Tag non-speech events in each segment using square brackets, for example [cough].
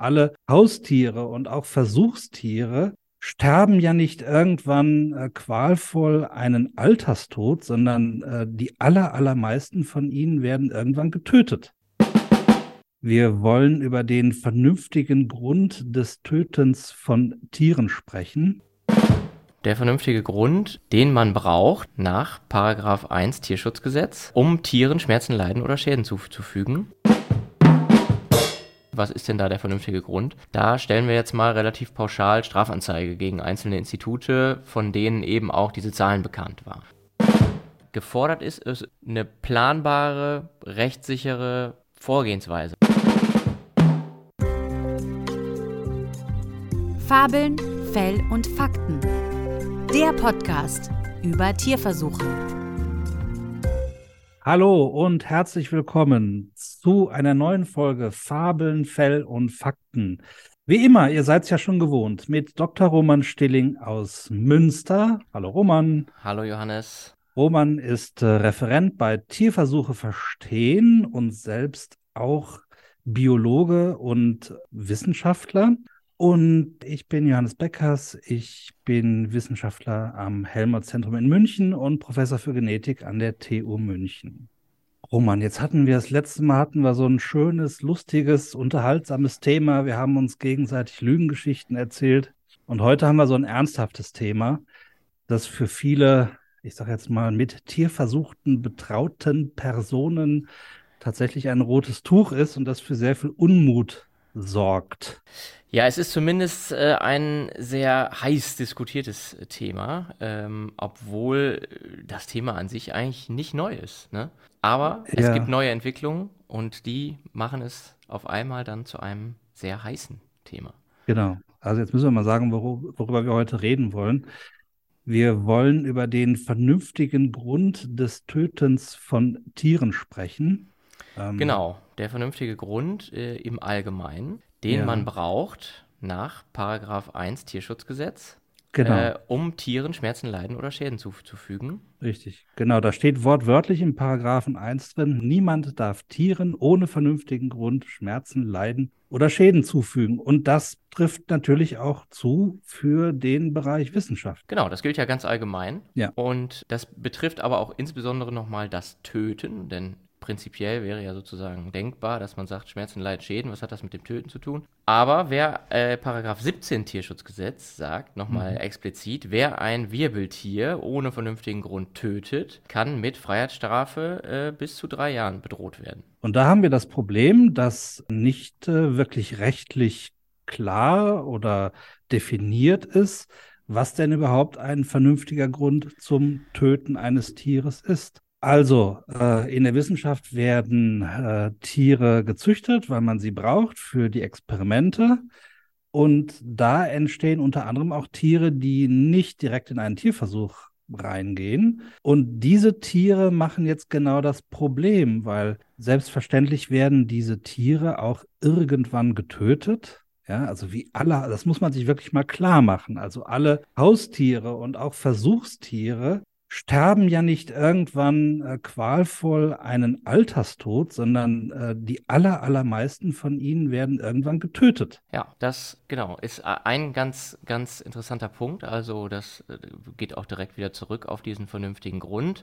alle Haustiere und auch Versuchstiere sterben ja nicht irgendwann äh, qualvoll einen Alterstod, sondern äh, die aller, allermeisten von ihnen werden irgendwann getötet. Wir wollen über den vernünftigen Grund des Tötens von Tieren sprechen. Der vernünftige Grund, den man braucht nach Paragraph 1 Tierschutzgesetz, um Tieren Schmerzen, Leiden oder Schäden zuzufügen. Was ist denn da der vernünftige Grund? Da stellen wir jetzt mal relativ pauschal Strafanzeige gegen einzelne Institute, von denen eben auch diese Zahlen bekannt waren. Gefordert ist, ist eine planbare, rechtssichere Vorgehensweise. Fabeln, Fell und Fakten. Der Podcast über Tierversuche. Hallo und herzlich willkommen zu einer neuen Folge Fabeln, Fell und Fakten. Wie immer, ihr seid es ja schon gewohnt, mit Dr. Roman Stilling aus Münster. Hallo Roman. Hallo Johannes. Roman ist äh, Referent bei Tierversuche verstehen und selbst auch Biologe und Wissenschaftler. Und ich bin Johannes Beckers. Ich bin Wissenschaftler am Helmholtz-Zentrum in München und Professor für Genetik an der TU München. Roman, jetzt hatten wir das letzte Mal hatten wir so ein schönes, lustiges, unterhaltsames Thema. Wir haben uns gegenseitig Lügengeschichten erzählt. Und heute haben wir so ein ernsthaftes Thema, das für viele, ich sage jetzt mal, mit Tierversuchten betrauten Personen tatsächlich ein rotes Tuch ist und das für sehr viel Unmut sorgt. Ja, es ist zumindest äh, ein sehr heiß diskutiertes Thema, ähm, obwohl das Thema an sich eigentlich nicht neu ist. Ne? Aber ja. es gibt neue Entwicklungen und die machen es auf einmal dann zu einem sehr heißen Thema. Genau. Also jetzt müssen wir mal sagen, wor worüber wir heute reden wollen. Wir wollen über den vernünftigen Grund des Tötens von Tieren sprechen. Ähm, genau, der vernünftige Grund äh, im Allgemeinen den ja. man braucht nach Paragraph 1 Tierschutzgesetz, genau. äh, um Tieren Schmerzen, Leiden oder Schäden zuzufügen. Richtig, genau. Da steht wortwörtlich im Paragraphen 1 drin, niemand darf Tieren ohne vernünftigen Grund Schmerzen, Leiden oder Schäden zufügen. Und das trifft natürlich auch zu für den Bereich Wissenschaft. Genau, das gilt ja ganz allgemein. Ja. Und das betrifft aber auch insbesondere nochmal das Töten, denn prinzipiell wäre ja sozusagen denkbar, dass man sagt, Schmerzen, Leid, Schäden, was hat das mit dem Töten zu tun? Aber wer äh, Paragraph 17 Tierschutzgesetz sagt, nochmal mhm. explizit, wer ein Wirbeltier ohne vernünftigen Grund tötet, kann mit Freiheitsstrafe äh, bis zu drei Jahren bedroht werden. Und da haben wir das Problem, dass nicht äh, wirklich rechtlich klar oder definiert ist, was denn überhaupt ein vernünftiger Grund zum Töten eines Tieres ist. Also, äh, in der Wissenschaft werden äh, Tiere gezüchtet, weil man sie braucht für die Experimente. Und da entstehen unter anderem auch Tiere, die nicht direkt in einen Tierversuch reingehen. Und diese Tiere machen jetzt genau das Problem, weil selbstverständlich werden diese Tiere auch irgendwann getötet. Ja, also wie alle, das muss man sich wirklich mal klar machen. Also alle Haustiere und auch Versuchstiere sterben ja nicht irgendwann äh, qualvoll einen Alterstod, sondern äh, die aller, allermeisten von ihnen werden irgendwann getötet. Ja, das genau ist ein ganz, ganz interessanter Punkt. Also das äh, geht auch direkt wieder zurück auf diesen vernünftigen Grund.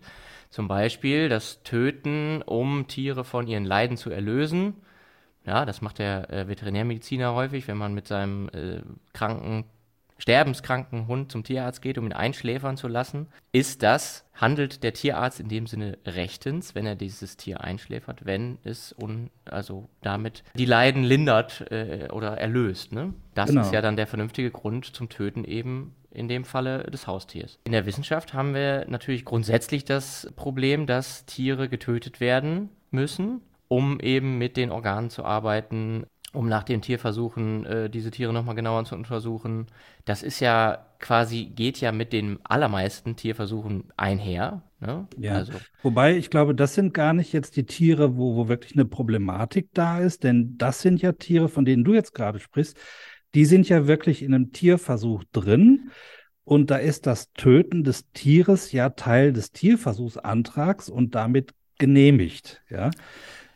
Zum Beispiel das Töten, um Tiere von ihren Leiden zu erlösen. Ja, das macht der äh, Veterinärmediziner häufig, wenn man mit seinem äh, kranken sterbenskranken Hund zum Tierarzt geht, um ihn einschläfern zu lassen, ist das, handelt der Tierarzt in dem Sinne rechtens, wenn er dieses Tier einschläfert, wenn es un, also damit die Leiden lindert äh, oder erlöst. Ne? Das genau. ist ja dann der vernünftige Grund zum Töten eben in dem Falle des Haustiers. In der Wissenschaft haben wir natürlich grundsätzlich das Problem, dass Tiere getötet werden müssen, um eben mit den Organen zu arbeiten, um nach den Tierversuchen äh, diese Tiere nochmal genauer zu untersuchen. Das ist ja quasi, geht ja mit den allermeisten Tierversuchen einher. Ne? Ja, also. wobei ich glaube, das sind gar nicht jetzt die Tiere, wo, wo wirklich eine Problematik da ist, denn das sind ja Tiere, von denen du jetzt gerade sprichst, die sind ja wirklich in einem Tierversuch drin. Und da ist das Töten des Tieres ja Teil des Tierversuchsantrags und damit genehmigt, ja.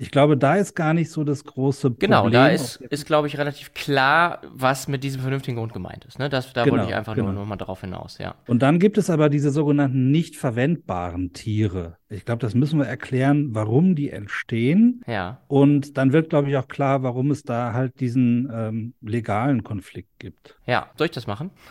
Ich glaube, da ist gar nicht so das große Problem. Genau, da ist, ist glaube ich, relativ klar, was mit diesem vernünftigen Grund gemeint ist. Ne? Das, da genau, wollte ich einfach genau. nur, mal darauf hinaus, ja. Und dann gibt es aber diese sogenannten nicht verwendbaren Tiere. Ich glaube, das müssen wir erklären, warum die entstehen. Ja. Und dann wird, glaube ich, auch klar, warum es da halt diesen ähm, legalen Konflikt gibt. Ja, soll ich das machen? [laughs]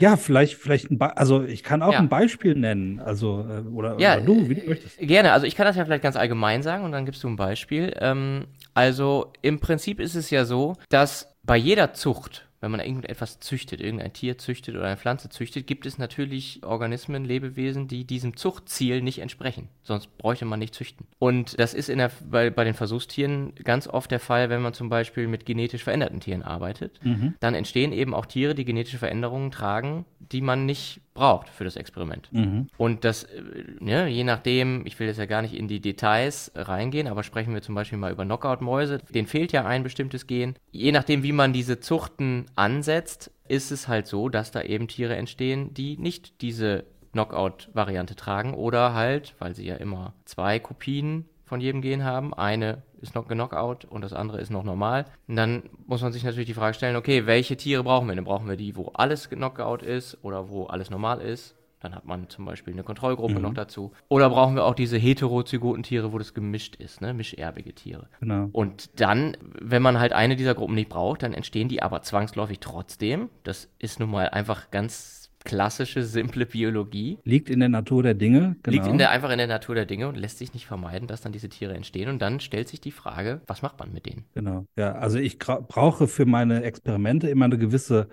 Ja, vielleicht, vielleicht ein Be also ich kann auch ja. ein Beispiel nennen. Also, äh, oder, ja, oder du, wie du möchtest. Gerne, also ich kann das ja vielleicht ganz allgemein sagen und dann gibst du ein Beispiel. Ähm, also im Prinzip ist es ja so, dass bei jeder Zucht wenn man irgendetwas züchtet, irgendein Tier züchtet oder eine Pflanze züchtet, gibt es natürlich Organismen, Lebewesen, die diesem Zuchtziel nicht entsprechen. Sonst bräuchte man nicht züchten. Und das ist der, bei, bei den Versuchstieren ganz oft der Fall, wenn man zum Beispiel mit genetisch veränderten Tieren arbeitet. Mhm. Dann entstehen eben auch Tiere, die genetische Veränderungen tragen, die man nicht braucht für das Experiment. Mhm. Und das, äh, ne, je nachdem, ich will jetzt ja gar nicht in die Details reingehen, aber sprechen wir zum Beispiel mal über Knockout-Mäuse, denen fehlt ja ein bestimmtes Gen. Je nachdem, wie man diese Zuchten ansetzt, ist es halt so, dass da eben Tiere entstehen, die nicht diese Knockout-Variante tragen oder halt, weil sie ja immer zwei Kopien von jedem Gen haben, eine ist noch Knockout und das andere ist noch normal. Und dann muss man sich natürlich die Frage stellen, okay, welche Tiere brauchen wir? Dann brauchen wir die, wo alles Knockout ist oder wo alles normal ist. Dann hat man zum Beispiel eine Kontrollgruppe mhm. noch dazu. Oder brauchen wir auch diese heterozygoten Tiere, wo das gemischt ist, ne? Mischerbige Tiere. Genau. Und dann, wenn man halt eine dieser Gruppen nicht braucht, dann entstehen die aber zwangsläufig trotzdem. Das ist nun mal einfach ganz klassische, simple Biologie. Liegt in der Natur der Dinge. Genau. Liegt in der, einfach in der Natur der Dinge und lässt sich nicht vermeiden, dass dann diese Tiere entstehen. Und dann stellt sich die Frage, was macht man mit denen? Genau. Ja, also ich brauche für meine Experimente immer eine gewisse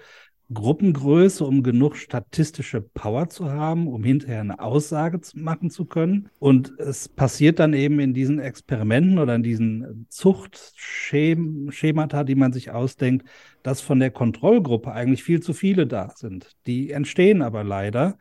Gruppengröße, um genug statistische Power zu haben, um hinterher eine Aussage machen zu können. Und es passiert dann eben in diesen Experimenten oder in diesen Zuchtschemata, die man sich ausdenkt, dass von der Kontrollgruppe eigentlich viel zu viele da sind. Die entstehen aber leider.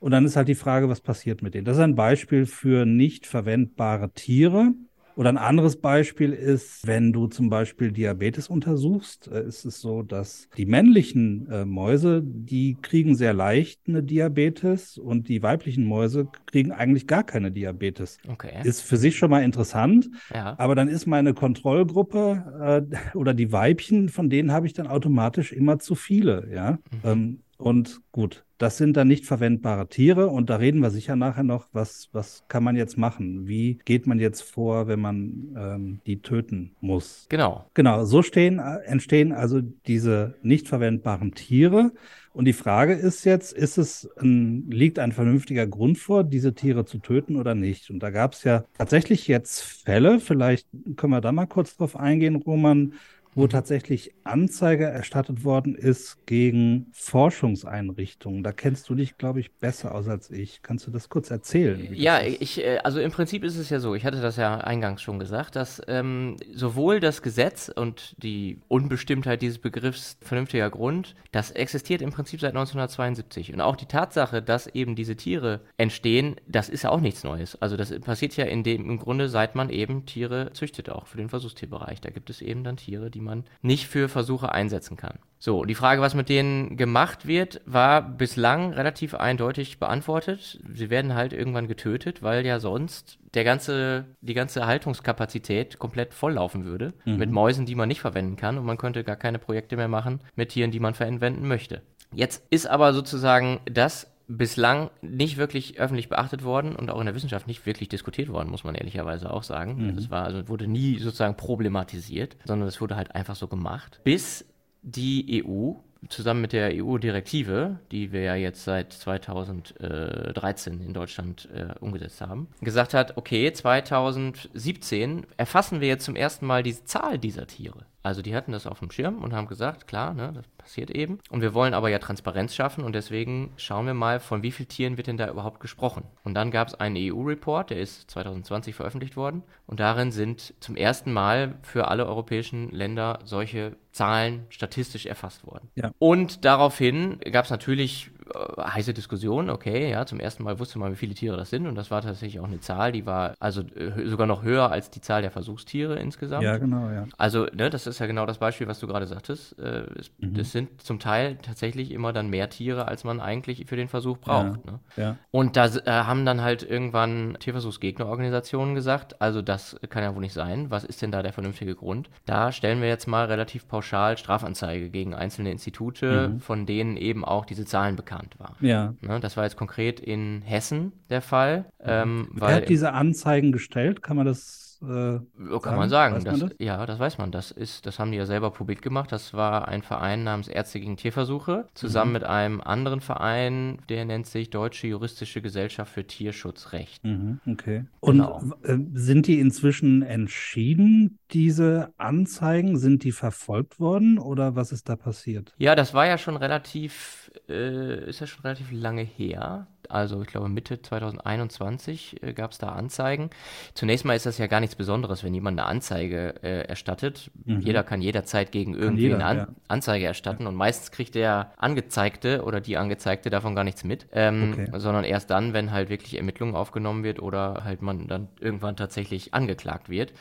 Und dann ist halt die Frage, was passiert mit denen? Das ist ein Beispiel für nicht verwendbare Tiere. Oder ein anderes Beispiel ist, wenn du zum Beispiel Diabetes untersuchst, äh, ist es so, dass die männlichen äh, Mäuse, die kriegen sehr leicht eine Diabetes und die weiblichen Mäuse kriegen eigentlich gar keine Diabetes. Okay. Ist für sich schon mal interessant, ja. aber dann ist meine Kontrollgruppe äh, oder die Weibchen, von denen habe ich dann automatisch immer zu viele, ja. Mhm. Ähm, und gut, das sind dann nicht verwendbare Tiere und da reden wir sicher nachher noch, was, was kann man jetzt machen? Wie geht man jetzt vor, wenn man ähm, die töten muss? Genau. Genau, so stehen, entstehen also diese nicht verwendbaren Tiere. Und die Frage ist jetzt, ist es ein, liegt ein vernünftiger Grund vor, diese Tiere zu töten oder nicht? Und da gab es ja tatsächlich jetzt Fälle, vielleicht können wir da mal kurz drauf eingehen, Roman, wo tatsächlich Anzeige erstattet worden ist gegen Forschungseinrichtungen. Da kennst du dich, glaube ich, besser aus als ich. Kannst du das kurz erzählen? Ja, ich, äh, also im Prinzip ist es ja so, ich hatte das ja eingangs schon gesagt, dass ähm, sowohl das Gesetz und die Unbestimmtheit dieses Begriffs vernünftiger Grund, das existiert im Prinzip seit 1972. Und auch die Tatsache, dass eben diese Tiere entstehen, das ist ja auch nichts Neues. Also das passiert ja in dem, im Grunde, seit man eben Tiere züchtet, auch für den Versuchstierbereich. Da gibt es eben dann Tiere, die man nicht für Versuche einsetzen kann. So, die Frage, was mit denen gemacht wird, war bislang relativ eindeutig beantwortet. Sie werden halt irgendwann getötet, weil ja sonst der ganze, die ganze Haltungskapazität komplett volllaufen würde mhm. mit Mäusen, die man nicht verwenden kann und man könnte gar keine Projekte mehr machen mit Tieren, die man verwenden möchte. Jetzt ist aber sozusagen das bislang nicht wirklich öffentlich beachtet worden und auch in der Wissenschaft nicht wirklich diskutiert worden, muss man ehrlicherweise auch sagen. Mhm. war also wurde nie sozusagen problematisiert, sondern es wurde halt einfach so gemacht, bis die EU zusammen mit der EU-Direktive, die wir ja jetzt seit 2013 in Deutschland äh, umgesetzt haben, gesagt hat, okay, 2017 erfassen wir jetzt zum ersten Mal die Zahl dieser Tiere. Also die hatten das auf dem Schirm und haben gesagt, klar, ne, das passiert eben. Und wir wollen aber ja Transparenz schaffen und deswegen schauen wir mal, von wie vielen Tieren wird denn da überhaupt gesprochen. Und dann gab es einen EU-Report, der ist 2020 veröffentlicht worden und darin sind zum ersten Mal für alle europäischen Länder solche Zahlen statistisch erfasst worden. Ja. Und daraufhin gab es natürlich heiße Diskussion, okay, ja, zum ersten Mal wusste man, wie viele Tiere das sind und das war tatsächlich auch eine Zahl, die war also äh, sogar noch höher als die Zahl der Versuchstiere insgesamt. Ja, genau, ja. Also, ne, das ist ja genau das Beispiel, was du gerade sagtest. Äh, es, mhm. Das sind zum Teil tatsächlich immer dann mehr Tiere, als man eigentlich für den Versuch braucht. Ja, ne? ja. Und da äh, haben dann halt irgendwann Tierversuchsgegnerorganisationen gesagt, also das kann ja wohl nicht sein. Was ist denn da der vernünftige Grund? Da stellen wir jetzt mal relativ pauschal Strafanzeige gegen einzelne Institute, mhm. von denen eben auch diese Zahlen bekannt waren. Ja. Ne, das war jetzt konkret in Hessen der Fall. Mhm. Ähm, Wer hat diese Anzeigen gestellt? Kann man das äh, kann man sagen. Das, man das? Ja, das weiß man. Das ist, das haben die ja selber publik gemacht. Das war ein Verein namens Ärzte gegen Tierversuche, zusammen mhm. mit einem anderen Verein, der nennt sich Deutsche Juristische Gesellschaft für Tierschutzrecht. Mhm, okay. Genau. Und äh, sind die inzwischen entschieden, diese Anzeigen? Sind die verfolgt worden oder was ist da passiert? Ja, das war ja schon relativ, äh, ist ja schon relativ lange her also ich glaube Mitte 2021 äh, gab es da Anzeigen. Zunächst mal ist das ja gar nichts Besonderes, wenn jemand eine Anzeige äh, erstattet. Mhm. Jeder kann jederzeit gegen irgendwie eine An ja. Anzeige erstatten ja. und meistens kriegt der Angezeigte oder die Angezeigte davon gar nichts mit, ähm, okay. sondern erst dann, wenn halt wirklich Ermittlungen aufgenommen wird oder halt man dann irgendwann tatsächlich angeklagt wird.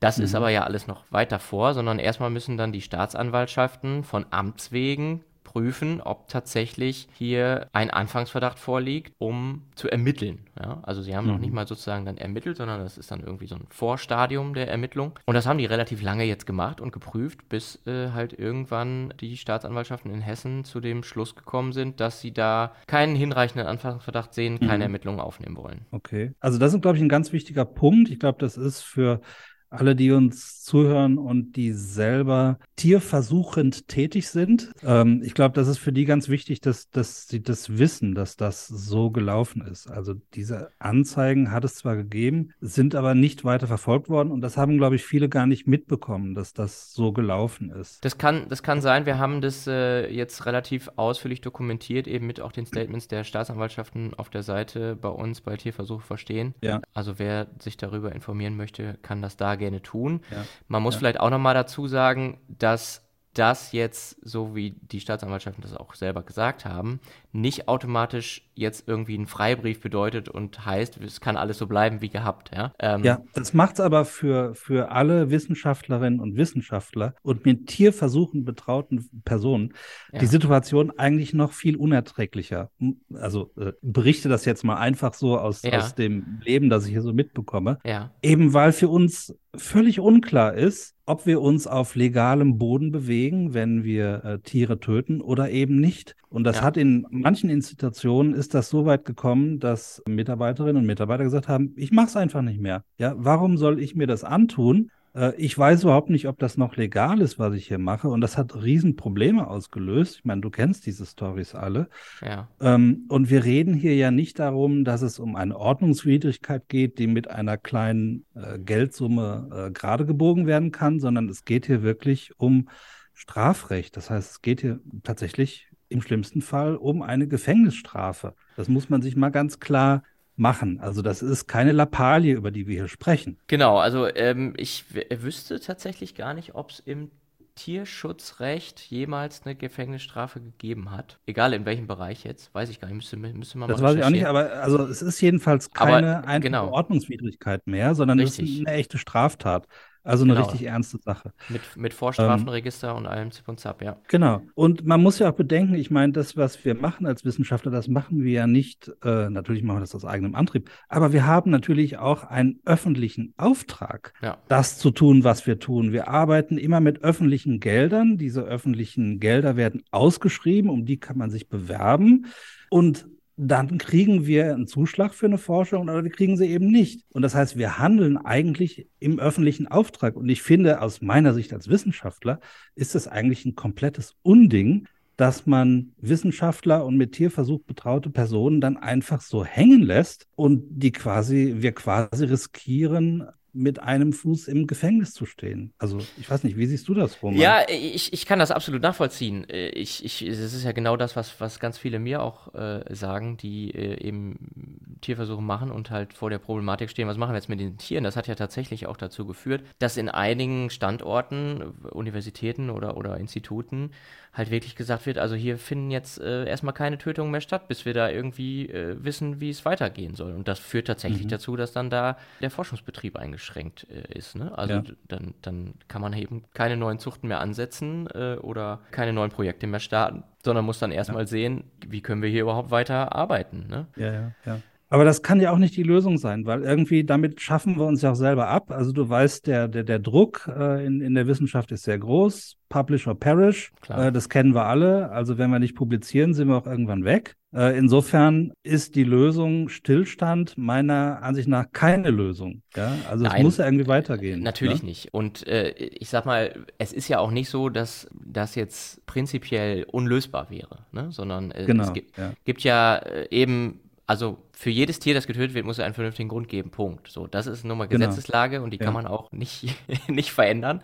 Das mhm. ist aber ja alles noch weiter vor, sondern erstmal müssen dann die Staatsanwaltschaften von Amts wegen prüfen, ob tatsächlich hier ein Anfangsverdacht vorliegt, um zu ermitteln. Ja? Also sie haben mhm. noch nicht mal sozusagen dann ermittelt, sondern das ist dann irgendwie so ein Vorstadium der Ermittlung. Und das haben die relativ lange jetzt gemacht und geprüft, bis äh, halt irgendwann die Staatsanwaltschaften in Hessen zu dem Schluss gekommen sind, dass sie da keinen hinreichenden Anfangsverdacht sehen, keine mhm. Ermittlungen aufnehmen wollen. Okay. Also das ist, glaube ich, ein ganz wichtiger Punkt. Ich glaube, das ist für alle, die uns zuhören und die selber tierversuchend tätig sind. Ähm, ich glaube, das ist für die ganz wichtig, dass, dass sie das wissen, dass das so gelaufen ist. Also diese Anzeigen hat es zwar gegeben, sind aber nicht weiter verfolgt worden und das haben, glaube ich, viele gar nicht mitbekommen, dass das so gelaufen ist. Das kann, das kann sein. Wir haben das äh, jetzt relativ ausführlich dokumentiert, eben mit auch den Statements der Staatsanwaltschaften auf der Seite bei uns bei Tierversuch verstehen. Ja. Also wer sich darüber informieren möchte, kann das da gerne tun. Ja. Man muss ja. vielleicht auch nochmal dazu sagen, dass das jetzt, so wie die Staatsanwaltschaften das auch selber gesagt haben, nicht automatisch jetzt irgendwie ein Freibrief bedeutet und heißt, es kann alles so bleiben wie gehabt. Ja, ähm, ja das macht es aber für, für alle Wissenschaftlerinnen und Wissenschaftler und mit Tierversuchen betrauten Personen ja. die Situation eigentlich noch viel unerträglicher. Also äh, berichte das jetzt mal einfach so aus, ja. aus dem Leben, das ich hier so mitbekomme. Ja. Eben weil für uns völlig unklar ist, ob wir uns auf legalem Boden bewegen, wenn wir äh, Tiere töten oder eben nicht. Und das ja. hat in manchen Institutionen ist das so weit gekommen, dass Mitarbeiterinnen und Mitarbeiter gesagt haben, ich mache es einfach nicht mehr. Ja, warum soll ich mir das antun? Äh, ich weiß überhaupt nicht, ob das noch legal ist, was ich hier mache. Und das hat Riesenprobleme ausgelöst. Ich meine, du kennst diese Stories alle. Ja. Ähm, und wir reden hier ja nicht darum, dass es um eine Ordnungswidrigkeit geht, die mit einer kleinen äh, Geldsumme äh, gerade gebogen werden kann, sondern es geht hier wirklich um Strafrecht. Das heißt, es geht hier tatsächlich im schlimmsten Fall um eine Gefängnisstrafe. Das muss man sich mal ganz klar machen. Also das ist keine Lappalie, über die wir hier sprechen. Genau, also ähm, ich wüsste tatsächlich gar nicht, ob es im Tierschutzrecht jemals eine Gefängnisstrafe gegeben hat. Egal in welchem Bereich jetzt, weiß ich gar nicht, müsste, müsste man Das weiß ich auch nicht, aber also es ist jedenfalls keine aber, genau. Ordnungswidrigkeit mehr, sondern Richtig. es ist eine echte Straftat. Also eine genau. richtig ernste Sache. Mit, mit Vorstrafenregister ähm, und allem Zip und Zap, ja. Genau. Und man muss ja auch bedenken, ich meine, das, was wir machen als Wissenschaftler, das machen wir ja nicht, äh, natürlich machen wir das aus eigenem Antrieb, aber wir haben natürlich auch einen öffentlichen Auftrag, ja. das zu tun, was wir tun. Wir arbeiten immer mit öffentlichen Geldern. Diese öffentlichen Gelder werden ausgeschrieben, um die kann man sich bewerben. Und dann kriegen wir einen Zuschlag für eine Forschung oder wir kriegen sie eben nicht. Und das heißt, wir handeln eigentlich im öffentlichen Auftrag. Und ich finde, aus meiner Sicht als Wissenschaftler ist es eigentlich ein komplettes Unding, dass man Wissenschaftler und mit Tierversuch betraute Personen dann einfach so hängen lässt und die quasi, wir quasi riskieren, mit einem Fuß im Gefängnis zu stehen. Also ich weiß nicht, wie siehst du das, Roman? Ja, ich, ich kann das absolut nachvollziehen. Ich, ich, es ist ja genau das, was, was ganz viele mir auch äh, sagen, die äh, eben Tierversuche machen und halt vor der Problematik stehen, was machen wir jetzt mit den Tieren? Das hat ja tatsächlich auch dazu geführt, dass in einigen Standorten, Universitäten oder, oder Instituten halt wirklich gesagt wird, also hier finden jetzt äh, erstmal keine Tötungen mehr statt, bis wir da irgendwie äh, wissen, wie es weitergehen soll. Und das führt tatsächlich mhm. dazu, dass dann da der Forschungsbetrieb eingeschränkt äh, ist. Ne? Also ja. dann, dann kann man eben keine neuen Zuchten mehr ansetzen äh, oder keine neuen Projekte mehr starten, sondern muss dann erstmal ja. sehen, wie können wir hier überhaupt weiter arbeiten. Ne? Ja, ja, ja. Aber das kann ja auch nicht die Lösung sein, weil irgendwie damit schaffen wir uns ja auch selber ab. Also du weißt, der, der, der Druck äh, in, in der Wissenschaft ist sehr groß. Publish or perish. Äh, das kennen wir alle. Also wenn wir nicht publizieren, sind wir auch irgendwann weg. Äh, insofern ist die Lösung Stillstand meiner Ansicht nach keine Lösung. Ja? Also Nein, es muss ja irgendwie weitergehen. Natürlich ja? nicht. Und äh, ich sag mal, es ist ja auch nicht so, dass das jetzt prinzipiell unlösbar wäre, ne? sondern äh, genau, es gibt ja, gibt ja äh, eben also für jedes Tier, das getötet wird, muss es einen vernünftigen Grund geben. Punkt. So, das ist nun mal genau. Gesetzeslage genau. und die ja. kann man auch nicht, [laughs] nicht verändern.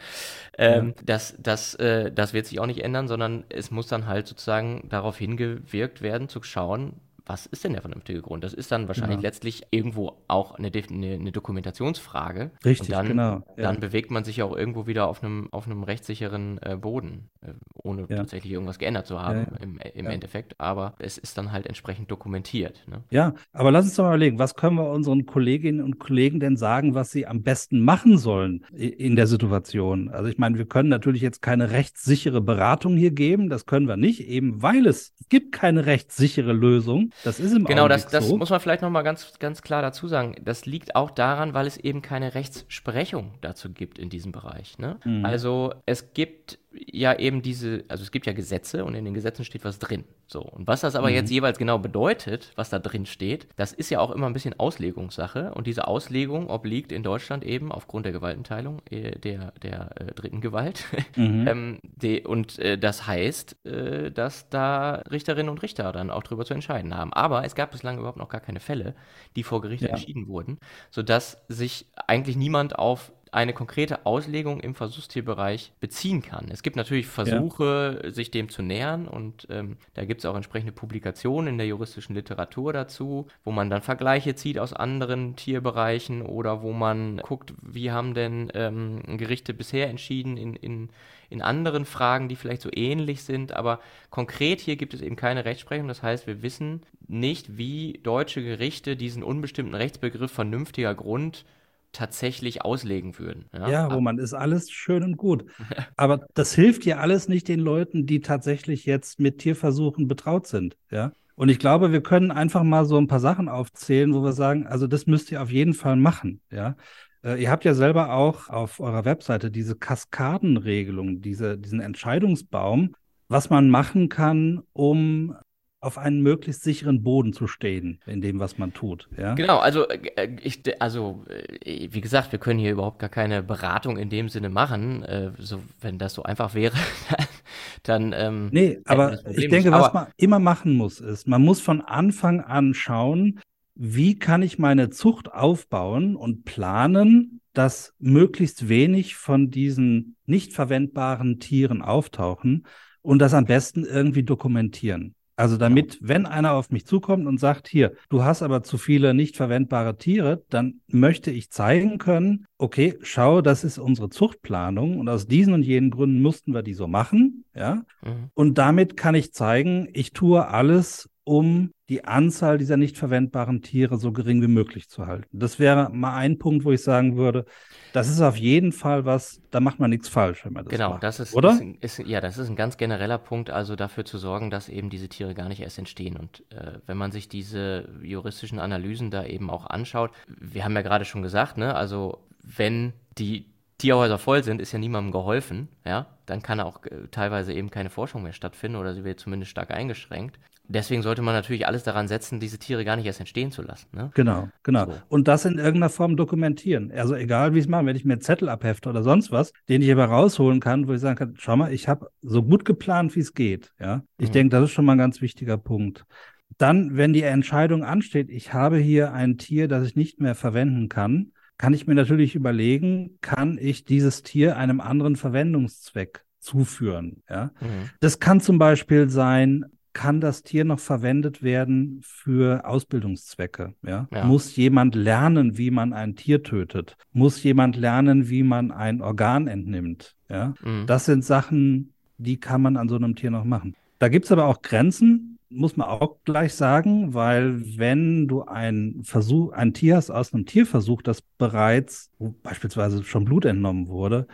Ähm, ja. das, das, äh, das wird sich auch nicht ändern, sondern es muss dann halt sozusagen darauf hingewirkt werden, zu schauen, was ist denn der vernünftige Grund? Das ist dann wahrscheinlich ja. letztlich irgendwo auch eine, eine, eine Dokumentationsfrage. Richtig, und dann, genau. Ja. Dann bewegt man sich auch irgendwo wieder auf einem, auf einem rechtssicheren äh, Boden, äh, ohne ja. tatsächlich irgendwas geändert zu haben im, im Endeffekt. Aber es ist dann halt entsprechend dokumentiert. Ne? Ja, aber lass uns doch mal überlegen, was können wir unseren Kolleginnen und Kollegen denn sagen, was sie am besten machen sollen in der Situation? Also ich meine, wir können natürlich jetzt keine rechtssichere Beratung hier geben, das können wir nicht, eben weil es gibt keine rechtssichere Lösung. Das ist im Genau, das, das so. muss man vielleicht nochmal ganz, ganz klar dazu sagen. Das liegt auch daran, weil es eben keine Rechtsprechung dazu gibt in diesem Bereich. Ne? Mhm. Also es gibt ja eben diese, also es gibt ja Gesetze und in den Gesetzen steht was drin. So. Und was das aber mhm. jetzt jeweils genau bedeutet, was da drin steht, das ist ja auch immer ein bisschen Auslegungssache. Und diese Auslegung obliegt in Deutschland eben aufgrund der Gewaltenteilung äh, der, der äh, dritten Gewalt. [laughs] Mhm. ähm, die, und äh, das heißt, äh, dass da Richterinnen und Richter dann auch drüber zu entscheiden haben. Aber es gab bislang überhaupt noch gar keine Fälle, die vor Gericht ja. entschieden wurden, sodass sich eigentlich niemand auf eine konkrete Auslegung im Versuchstierbereich beziehen kann. Es gibt natürlich Versuche, ja. sich dem zu nähern und ähm, da gibt es auch entsprechende Publikationen in der juristischen Literatur dazu, wo man dann Vergleiche zieht aus anderen Tierbereichen oder wo man guckt, wie haben denn ähm, Gerichte bisher entschieden in, in, in anderen Fragen, die vielleicht so ähnlich sind, aber konkret hier gibt es eben keine Rechtsprechung. Das heißt, wir wissen nicht, wie deutsche Gerichte diesen unbestimmten Rechtsbegriff vernünftiger Grund tatsächlich auslegen würden. Ja, ja wo man ist alles schön und gut. [laughs] Aber das hilft ja alles nicht den Leuten, die tatsächlich jetzt mit Tierversuchen betraut sind. Ja. Und ich glaube, wir können einfach mal so ein paar Sachen aufzählen, wo wir sagen, also das müsst ihr auf jeden Fall machen. Ja. Äh, ihr habt ja selber auch auf eurer Webseite diese Kaskadenregelung, diese, diesen Entscheidungsbaum, was man machen kann, um auf einen möglichst sicheren Boden zu stehen in dem, was man tut. Ja? Genau, also äh, ich, also äh, wie gesagt, wir können hier überhaupt gar keine Beratung in dem Sinne machen. Äh, so, wenn das so einfach wäre, [laughs] dann. Ähm, nee, aber ich denke, was man immer machen muss, ist, man muss von Anfang an schauen, wie kann ich meine Zucht aufbauen und planen, dass möglichst wenig von diesen nicht verwendbaren Tieren auftauchen und das am besten irgendwie dokumentieren. Also damit, wenn einer auf mich zukommt und sagt, hier, du hast aber zu viele nicht verwendbare Tiere, dann möchte ich zeigen können, okay, schau, das ist unsere Zuchtplanung und aus diesen und jenen Gründen mussten wir die so machen, ja. Mhm. Und damit kann ich zeigen, ich tue alles, um die Anzahl dieser nicht verwendbaren Tiere so gering wie möglich zu halten. Das wäre mal ein Punkt, wo ich sagen würde, das ist auf jeden Fall was, da macht man nichts falsch, wenn man das genau, macht. Genau, das ist, oder? Ist, ist, ja, das ist ein ganz genereller Punkt, also dafür zu sorgen, dass eben diese Tiere gar nicht erst entstehen. Und äh, wenn man sich diese juristischen Analysen da eben auch anschaut, wir haben ja gerade schon gesagt, ne, also wenn die Tierhäuser voll sind, ist ja niemandem geholfen, ja, dann kann auch äh, teilweise eben keine Forschung mehr stattfinden oder sie wird zumindest stark eingeschränkt. Deswegen sollte man natürlich alles daran setzen, diese Tiere gar nicht erst entstehen zu lassen. Ne? Genau, genau. So. Und das in irgendeiner Form dokumentieren. Also egal, wie ich es mache, wenn ich mir einen Zettel abhefte oder sonst was, den ich aber rausholen kann, wo ich sagen kann, schau mal, ich habe so gut geplant, wie es geht. Ja, ich mhm. denke, das ist schon mal ein ganz wichtiger Punkt. Dann, wenn die Entscheidung ansteht, ich habe hier ein Tier, das ich nicht mehr verwenden kann, kann ich mir natürlich überlegen, kann ich dieses Tier einem anderen Verwendungszweck zuführen. Ja? Mhm. Das kann zum Beispiel sein, kann das Tier noch verwendet werden für Ausbildungszwecke? Ja? Ja. Muss jemand lernen, wie man ein Tier tötet? Muss jemand lernen, wie man ein Organ entnimmt? Ja? Mhm. Das sind Sachen, die kann man an so einem Tier noch machen. Da gibt es aber auch Grenzen, muss man auch gleich sagen, weil wenn du ein Versuch, ein Tier hast aus einem Tierversuch, das bereits beispielsweise schon Blut entnommen wurde,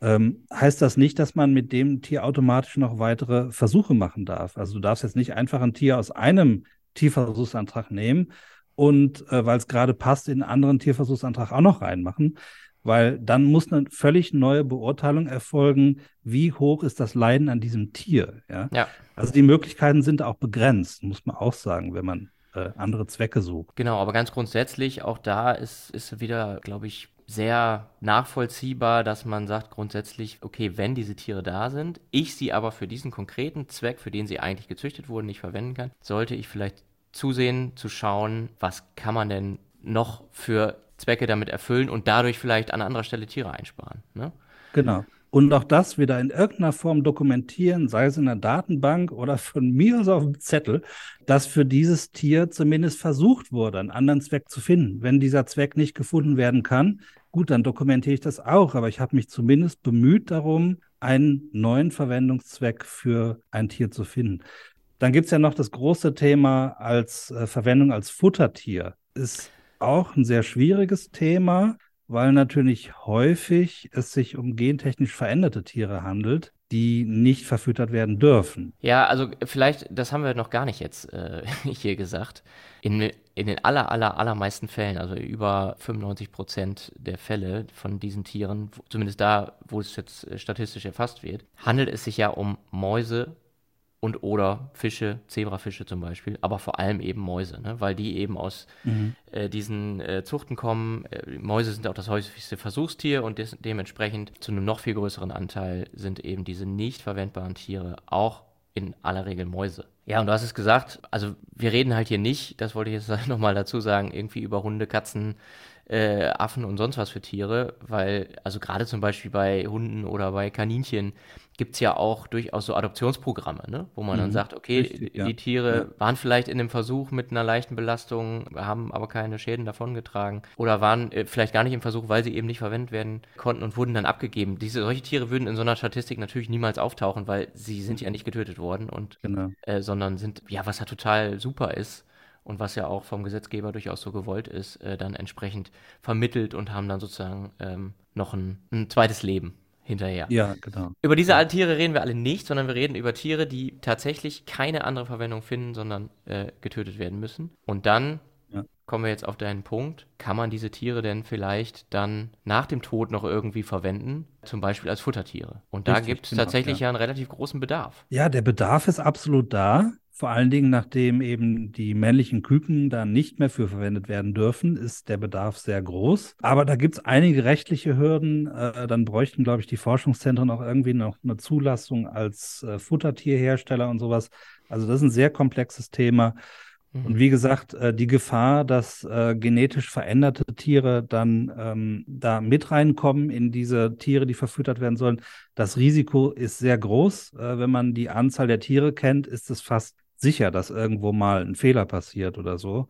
ähm, heißt das nicht, dass man mit dem Tier automatisch noch weitere Versuche machen darf. Also du darfst jetzt nicht einfach ein Tier aus einem Tierversuchsantrag nehmen und äh, weil es gerade passt, in einen anderen Tierversuchsantrag auch noch reinmachen, weil dann muss eine völlig neue Beurteilung erfolgen, wie hoch ist das Leiden an diesem Tier. Ja? Ja, Also die Möglichkeiten sind auch begrenzt, muss man auch sagen, wenn man äh, andere Zwecke sucht. genau, aber ganz grundsätzlich, auch da ist, ist wieder, glaube ich, sehr nachvollziehbar, dass man sagt grundsätzlich, okay, wenn diese Tiere da sind, ich sie aber für diesen konkreten Zweck, für den sie eigentlich gezüchtet wurden, nicht verwenden kann, sollte ich vielleicht zusehen, zu schauen, was kann man denn noch für Zwecke damit erfüllen und dadurch vielleicht an anderer Stelle Tiere einsparen. Ne? Genau. Und auch das wieder in irgendeiner Form dokumentieren, sei es in der Datenbank oder von mir aus auf dem Zettel, dass für dieses Tier zumindest versucht wurde, einen anderen Zweck zu finden. Wenn dieser Zweck nicht gefunden werden kann, gut, dann dokumentiere ich das auch, aber ich habe mich zumindest bemüht darum, einen neuen Verwendungszweck für ein Tier zu finden. Dann gibt es ja noch das große Thema als äh, Verwendung als Futtertier. Ist auch ein sehr schwieriges Thema, weil natürlich häufig es sich um gentechnisch veränderte Tiere handelt, die nicht verfüttert werden dürfen. Ja, also vielleicht, das haben wir noch gar nicht jetzt äh, [laughs] hier gesagt. In, in den aller, aller, allermeisten Fällen, also über 95 Prozent der Fälle von diesen Tieren, zumindest da, wo es jetzt äh, statistisch erfasst wird, handelt es sich ja um Mäuse und oder Fische, Zebrafische zum Beispiel, aber vor allem eben Mäuse, ne? weil die eben aus äh, diesen äh, Zuchten kommen. Äh, Mäuse sind auch das häufigste Versuchstier und des, dementsprechend zu einem noch viel größeren Anteil sind eben diese nicht verwendbaren Tiere auch in aller Regel Mäuse. Ja, und du hast es gesagt, also wir reden halt hier nicht, das wollte ich jetzt [laughs] nochmal dazu sagen, irgendwie über Hunde, Katzen, äh, Affen und sonst was für Tiere, weil, also gerade zum Beispiel bei Hunden oder bei Kaninchen gibt's ja auch durchaus so Adoptionsprogramme, ne? wo man dann Mhm, sagt, okay, richtig, die ja. Tiere Ja. waren vielleicht in dem Versuch mit einer leichten Belastung, haben aber keine Schäden davongetragen oder waren äh, vielleicht gar nicht im Versuch, weil sie eben nicht verwendet werden konnten und wurden dann abgegeben. Diese solche Tiere würden in so einer Statistik natürlich niemals auftauchen, weil sie sind ja nicht getötet worden und Genau. äh, sondern sind, ja, was ja total super ist und was ja auch vom Gesetzgeber durchaus so gewollt ist, äh, dann entsprechend vermittelt und haben dann sozusagen ähm, noch ein, ein zweites Leben hinterher. Ja, genau. Über diese alten Tiere reden wir alle nicht, sondern wir reden über Tiere, die tatsächlich keine andere Verwendung finden, sondern äh, getötet werden müssen. Und dann Ja. kommen wir jetzt auf deinen Punkt. Kann man diese Tiere denn vielleicht dann nach dem Tod noch irgendwie verwenden? Zum Beispiel als Futtertiere. Und da gibt es genau, tatsächlich ja. ja einen relativ großen Bedarf. Ja, der Bedarf ist absolut da. Vor allen Dingen, nachdem eben die männlichen Küken da nicht mehr für verwendet werden dürfen, ist der Bedarf sehr groß. Aber da gibt es einige rechtliche Hürden. Äh, dann bräuchten, glaube ich, die Forschungszentren auch irgendwie noch eine Zulassung als äh, Futtertierhersteller und sowas. Also das ist ein sehr komplexes Thema. Und wie gesagt, äh, die Gefahr, dass äh, genetisch veränderte Tiere dann ähm, da mit reinkommen in diese Tiere, die verfüttert werden sollen, das Risiko ist sehr groß. Äh, wenn man die Anzahl der Tiere kennt, ist es fast sicher, dass irgendwo mal ein Fehler passiert oder so.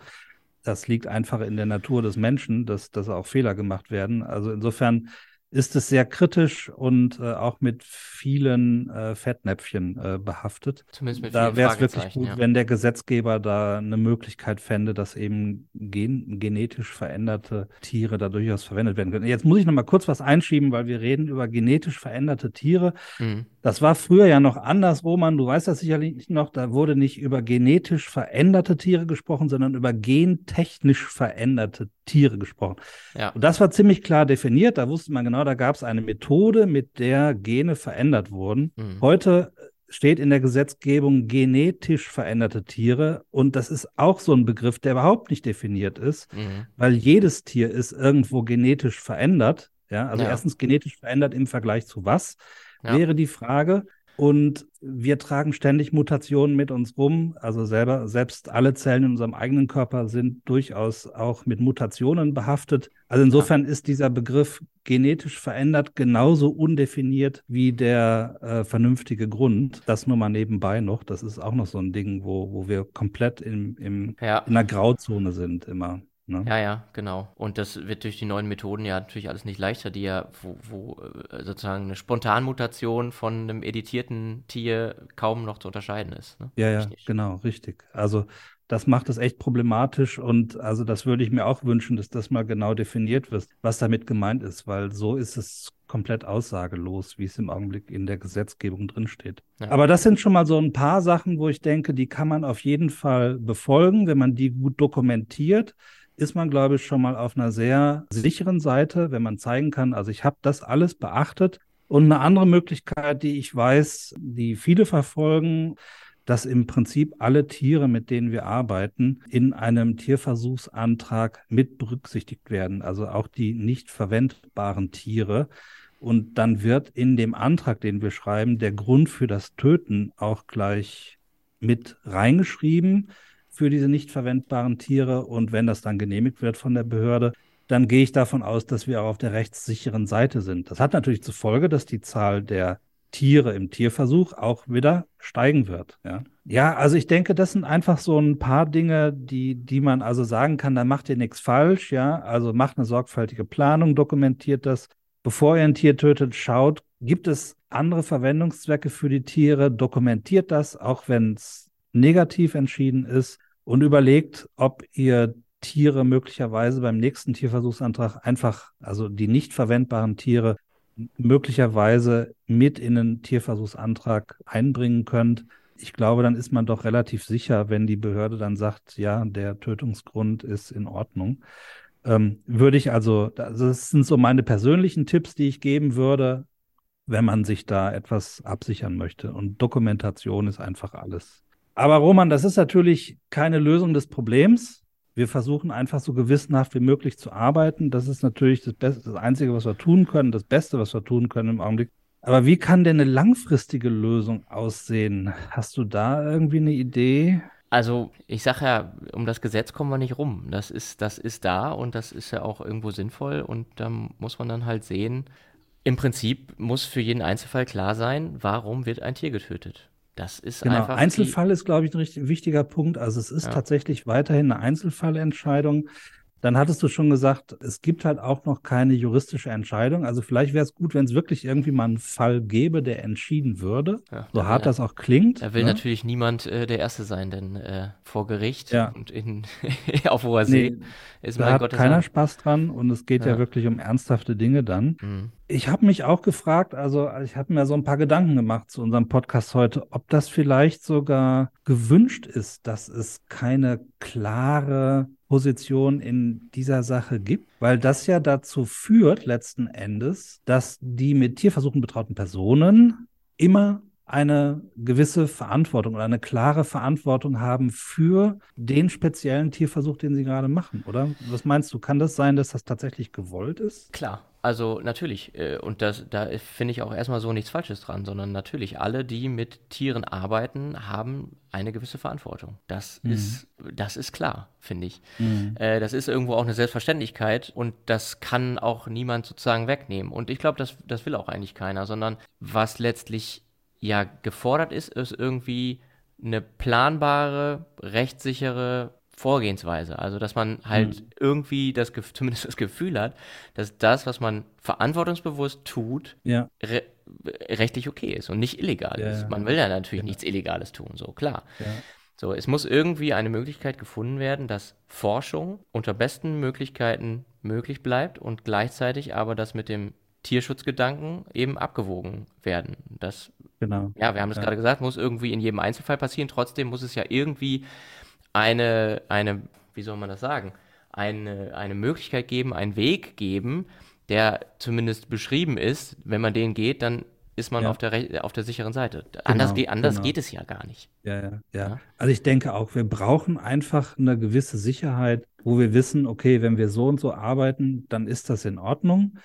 Das liegt einfach in der Natur des Menschen, dass, dass auch Fehler gemacht werden. Also insofern ist es sehr kritisch und äh, auch mit vielen äh, Fettnäpfchen äh, behaftet. Zumindest mit Da wäre es wirklich gut, ja. wenn der Gesetzgeber da eine Möglichkeit fände, dass eben gen genetisch veränderte Tiere da durchaus verwendet werden können. Jetzt muss ich noch mal kurz was einschieben, weil wir reden über genetisch veränderte Tiere. Mhm. Das war früher ja noch anders, Roman, du weißt das sicherlich noch, da wurde nicht über genetisch veränderte Tiere gesprochen, sondern über gentechnisch veränderte Tiere gesprochen. Ja. Und das war ziemlich klar definiert, da wusste man genau, da gab es eine Methode, mit der Gene verändert wurden. Mhm. Heute steht in der Gesetzgebung genetisch veränderte Tiere und das ist auch so ein Begriff, der überhaupt nicht definiert ist, Mhm. weil jedes Tier ist irgendwo genetisch verändert. Ja, also Ja. erstens genetisch verändert im Vergleich zu was, Ja. wäre die Frage. Und wir tragen ständig Mutationen mit uns rum. Also selber, selbst alle Zellen in unserem eigenen Körper sind durchaus auch mit Mutationen behaftet. Also insofern ist dieser Begriff genetisch verändert genauso undefiniert wie der äh, vernünftige Grund. Das nur mal nebenbei noch. Das ist auch noch so ein Ding, wo, wo wir komplett im, im, ja. in einer Grauzone sind immer. Ne? Ja, ja, genau. Und das wird durch die neuen Methoden ja natürlich alles nicht leichter, die ja, wo, wo äh, sozusagen eine Spontanmutation von einem editierten Tier kaum noch zu unterscheiden ist. Ne? Ja, ja, genau, richtig. Also das macht es echt problematisch und also das würde ich mir auch wünschen, dass das mal genau definiert wird, was damit gemeint ist, weil so ist es komplett aussagelos, wie es im Augenblick in der Gesetzgebung drinsteht. Ja. Aber das sind schon mal so ein paar Sachen, wo ich denke, die kann man auf jeden Fall befolgen, wenn man die gut dokumentiert ist man, glaube ich, schon mal auf einer sehr sicheren Seite, wenn man zeigen kann, also ich habe das alles beachtet. Und eine andere Möglichkeit, die ich weiß, die viele verfolgen, dass im Prinzip alle Tiere, mit denen wir arbeiten, in einem Tierversuchsantrag mit berücksichtigt werden, also auch die nicht verwendbaren Tiere. Und dann wird in dem Antrag, den wir schreiben, der Grund für das Töten auch gleich mit reingeschrieben für diese nicht verwendbaren Tiere. Und wenn das dann genehmigt wird von der Behörde, dann gehe ich davon aus, dass wir auch auf der rechtssicheren Seite sind. Das hat natürlich zur Folge, dass die Zahl der Tiere im Tierversuch auch wieder steigen wird. Ja, ja also ich denke, das sind einfach so ein paar Dinge, die, die man also sagen kann, da macht ihr nichts falsch. Ja, also macht eine sorgfältige Planung, dokumentiert das. Bevor ihr ein Tier tötet, schaut, gibt es andere Verwendungszwecke für die Tiere, dokumentiert das, auch wenn es negativ entschieden ist und überlegt, ob ihr Tiere möglicherweise beim nächsten Tierversuchsantrag einfach, also die nicht verwendbaren Tiere möglicherweise mit in den Tierversuchsantrag einbringen könnt. Ich glaube, dann ist man doch relativ sicher, wenn die Behörde dann sagt, ja, der Tötungsgrund ist in Ordnung. Ähm, würde ich also, das sind so meine persönlichen Tipps, die ich geben würde, wenn man sich da etwas absichern möchte. Und Dokumentation ist einfach alles. Aber Roman, das ist natürlich keine Lösung des Problems. Wir versuchen einfach so gewissenhaft wie möglich zu arbeiten. Das ist natürlich das, Beste, das Einzige, was wir tun können, das Beste, was wir tun können im Augenblick. Aber wie kann denn eine langfristige Lösung aussehen? Hast du da irgendwie eine Idee? Also ich sage ja, um das Gesetz kommen wir nicht rum. Das ist, das ist da und das ist ja auch irgendwo sinnvoll und da muss man dann halt sehen, im Prinzip muss für jeden Einzelfall klar sein, warum wird ein Tier getötet. Das ist genau. einfach. Einzelfall ist, glaube ich, ein richtig wichtiger Punkt. Also es ist ja. tatsächlich weiterhin eine Einzelfallentscheidung. Dann hattest du schon gesagt, es gibt halt auch noch keine juristische Entscheidung. Also vielleicht wäre es gut, wenn es wirklich irgendwie mal einen Fall gäbe, der entschieden würde. Ja, so hart das auch klingt. Da will ne? natürlich niemand äh, der Erste sein, denn äh, vor Gericht ja. und in, [laughs] auf hoher See nee, ist da hat Gottes keiner. Spaß dran und es geht ja. ja. wirklich um ernsthafte Dinge dann. Mhm. Ich habe mich auch gefragt, also ich habe mir so ein paar Gedanken gemacht zu unserem Podcast heute, ob das vielleicht sogar gewünscht ist, dass es keine klare Position in dieser Sache gibt, weil das ja dazu führt, letzten Endes, dass die mit Tierversuchen betrauten Personen immer eine gewisse Verantwortung oder eine klare Verantwortung haben für den speziellen Tierversuch, den sie gerade machen, oder? Was meinst du? Kann das sein, dass das tatsächlich gewollt ist? Klar, also natürlich, äh, und das, da finde ich auch erstmal so nichts Falsches dran, sondern natürlich, alle, die mit Tieren arbeiten, haben eine gewisse Verantwortung. Das mhm. ist, das ist klar, finde ich. Mhm. Äh, das ist irgendwo auch eine Selbstverständlichkeit und das kann auch niemand sozusagen wegnehmen. Und ich glaube, das, das will auch eigentlich keiner, sondern was letztlich ja gefordert ist, ist irgendwie eine planbare, rechtssichere Vorgehensweise. Also, dass man halt mhm. irgendwie das, [laughs] zumindest das Gefühl hat, dass das, was man verantwortungsbewusst tut, ja. re rechtlich okay ist und nicht illegal ja, ist. Man will ja natürlich ja. nichts Illegales tun, so klar. So, es muss irgendwie eine Möglichkeit gefunden werden, dass Forschung unter besten Möglichkeiten möglich bleibt und gleichzeitig aber das mit dem Tierschutzgedanken eben abgewogen werden. Das, genau. ja, wir haben es gerade gesagt, muss irgendwie in jedem Einzelfall passieren. Trotzdem muss es ja irgendwie eine, eine, wie soll man das sagen, eine, eine Möglichkeit geben, einen Weg geben, der zumindest beschrieben ist. Wenn man den geht, dann ist man ja. auf, der, auf der sicheren Seite. Genau, anders, ge anders genau. geht es ja gar nicht. Ja, ja, ja, ja. Also ich denke auch, wir brauchen einfach eine gewisse Sicherheit, wo wir wissen, okay, wenn wir so und so arbeiten, dann ist das in Ordnung.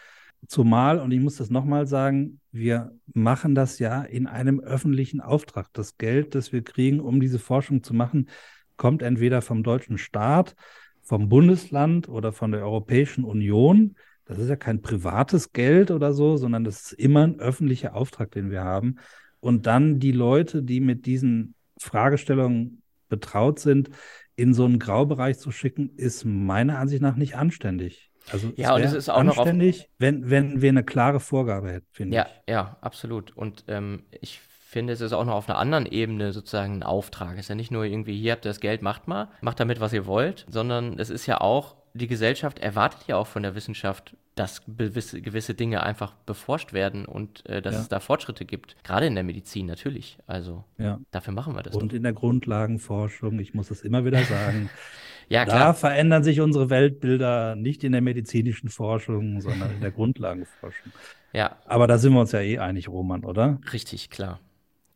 Zumal, und ich muss das nochmal sagen, wir machen das ja in einem öffentlichen Auftrag. Das Geld, das wir kriegen, um diese Forschung zu machen, kommt entweder vom deutschen Staat, vom Bundesland oder von der Europäischen Union. Das ist ja kein privates Geld oder so, sondern das ist immer ein öffentlicher Auftrag, den wir haben. Und dann die Leute, die mit diesen Fragestellungen betraut sind, in so einen Graubereich zu schicken, ist meiner Ansicht nach nicht anständig. Also ja, und es ist auch noch auf... wenn, wenn wir eine klare Vorgabe hätten, finde ja, ich. Ja, absolut. Und ähm, ich finde, es ist auch noch auf einer anderen Ebene sozusagen ein Auftrag. Es ist ja nicht nur irgendwie, hier habt ihr das Geld, macht mal, macht damit, was ihr wollt, sondern es ist ja auch, die Gesellschaft erwartet ja auch von der Wissenschaft, dass gewisse, gewisse Dinge einfach beforscht werden und äh, dass ja. es da Fortschritte gibt. Gerade in der Medizin natürlich. Also ja. dafür machen wir das. Und doch. in der Grundlagenforschung, ich muss es immer wieder sagen. [laughs] ja, klar. Da verändern sich unsere Weltbilder nicht in der medizinischen Forschung, sondern in der [laughs] Grundlagenforschung. Ja. Aber da sind wir uns ja eh einig, Roman, oder? Richtig, klar.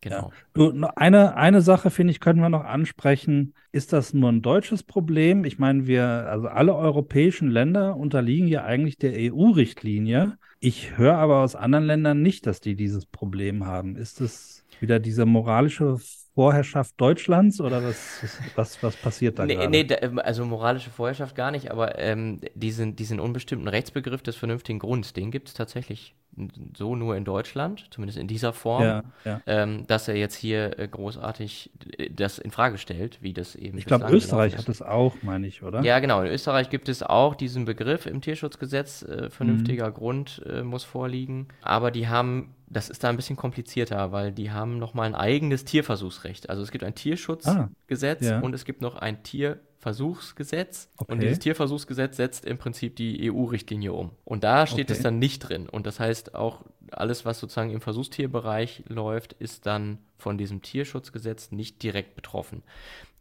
Genau. Ja. Nur eine, eine Sache, finde ich, können wir noch ansprechen. Ist das nur ein deutsches Problem? Ich meine, wir, also alle europäischen Länder unterliegen ja eigentlich der EU-Richtlinie. Ich höre aber aus anderen Ländern nicht, dass die dieses Problem haben. Ist es wieder diese moralische Vorherrschaft Deutschlands oder was, was, was passiert da nee, gerade? Nee, also moralische Vorherrschaft gar nicht, aber ähm, diesen, diesen unbestimmten Rechtsbegriff des vernünftigen Grunds, den gibt es tatsächlich so nur in Deutschland, zumindest in dieser Form, ja, ja. Ähm, dass er jetzt hier äh, großartig äh, das in Frage stellt, wie das eben. Ich glaube, Österreich hat das auch, meine ich, oder? Ja, genau. In Österreich gibt es auch diesen Begriff im Tierschutzgesetz, äh, vernünftiger mhm. Grund äh, muss vorliegen. Aber die haben, das ist da ein bisschen komplizierter, weil die haben nochmal ein eigenes Tierversuchsrecht. Also es gibt ein Tierschutzgesetz ah, ja. und es gibt noch ein Tier Versuchsgesetz okay. und dieses Tierversuchsgesetz setzt im Prinzip die EU-Richtlinie um. Und da steht okay. es dann nicht drin. Und das heißt auch, alles, was sozusagen im Versuchstierbereich läuft, ist dann von diesem Tierschutzgesetz nicht direkt betroffen.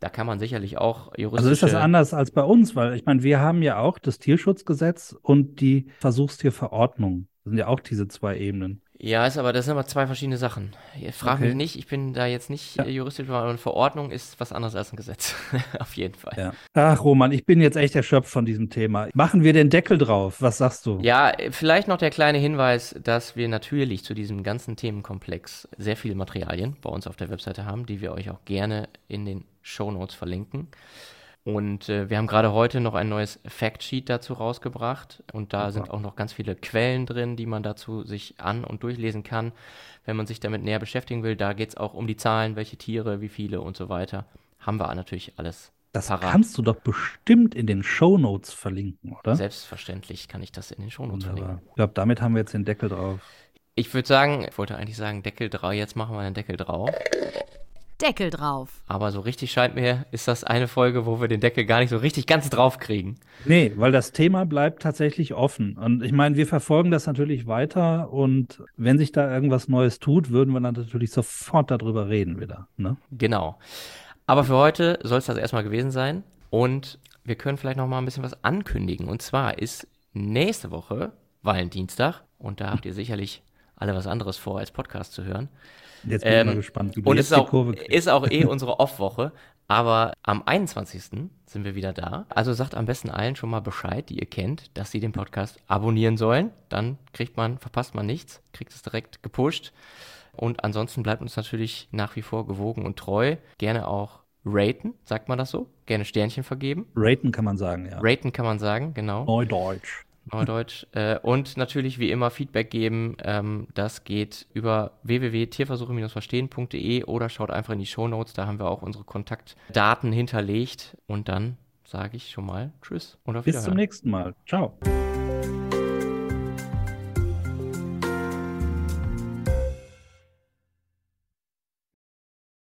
Da kann man sicherlich auch juristische... Also ist das anders als bei uns, weil ich meine, wir haben ja auch das Tierschutzgesetz und die Versuchstierverordnung. Das sind ja auch diese zwei Ebenen. Ja, ist aber das sind aber zwei verschiedene Sachen. Frag okay. mich nicht, ich bin da jetzt nicht ja. juristisch, aber eine Verordnung ist was anderes als ein Gesetz. [laughs] Auf jeden Fall. Ja. Ach, Roman, ich bin jetzt echt erschöpft von diesem Thema. Machen wir den Deckel drauf? Was sagst du? Ja, vielleicht noch der kleine Hinweis, dass wir natürlich zu diesem ganzen Themenkomplex sehr viele Materialien bei uns auf der Webseite haben, die wir euch auch gerne in den Show Notes verlinken. Und äh, wir haben gerade heute noch ein neues Factsheet dazu rausgebracht. Und da Super. sind auch noch ganz viele Quellen drin, die man dazu sich an- und durchlesen kann, wenn man sich damit näher beschäftigen will. Da geht es auch um die Zahlen, welche Tiere, wie viele und so weiter. Haben wir natürlich alles. Das parat. kannst du doch bestimmt in den Show Notes verlinken, oder? Selbstverständlich kann ich das in den Show Notes verlinken. Ich glaube, damit haben wir jetzt den Deckel drauf. Ich würde sagen, ich wollte eigentlich sagen, Deckel drauf, jetzt machen wir den Deckel drauf. Deckel drauf. Aber so richtig scheint mir, ist das eine Folge, wo wir den Deckel gar nicht so richtig ganz drauf kriegen. Nee, weil das Thema bleibt tatsächlich offen. Und ich meine, wir verfolgen das natürlich weiter und wenn sich da irgendwas Neues tut, würden wir dann natürlich sofort darüber reden wieder. Ne? Genau. Aber für heute soll es das erstmal gewesen sein. Und wir können vielleicht noch mal ein bisschen was ankündigen. Und zwar ist nächste Woche Valentinstag und da habt ihr sicherlich alle was anderes vor, als Podcast zu hören. Jetzt bin ähm, ich mal ähm, gespannt, wie du und jetzt ist die auch, Kurve kriegst. ist auch eh [laughs] unsere Off-Woche. Aber am 21. sind wir wieder da. Also sagt am besten allen schon mal Bescheid, die ihr kennt, dass sie den Podcast abonnieren sollen. Dann kriegt man, verpasst man nichts, kriegt es direkt gepusht. Und ansonsten bleibt uns natürlich nach wie vor gewogen und treu. Gerne auch raten, sagt man das so? Gerne Sternchen vergeben. Raten kann man sagen, ja. Raten kann man sagen, genau. Neudeutsch. Neudeutsch. äh, und natürlich wie immer Feedback geben. Ähm, das geht über www.tierversuche-verstehen.de oder schaut einfach in die Show Notes. Da haben wir auch unsere Kontaktdaten hinterlegt. Und dann sage ich schon mal Tschüss und auf Wiedersehen. Bis zum nächsten Mal. Ciao.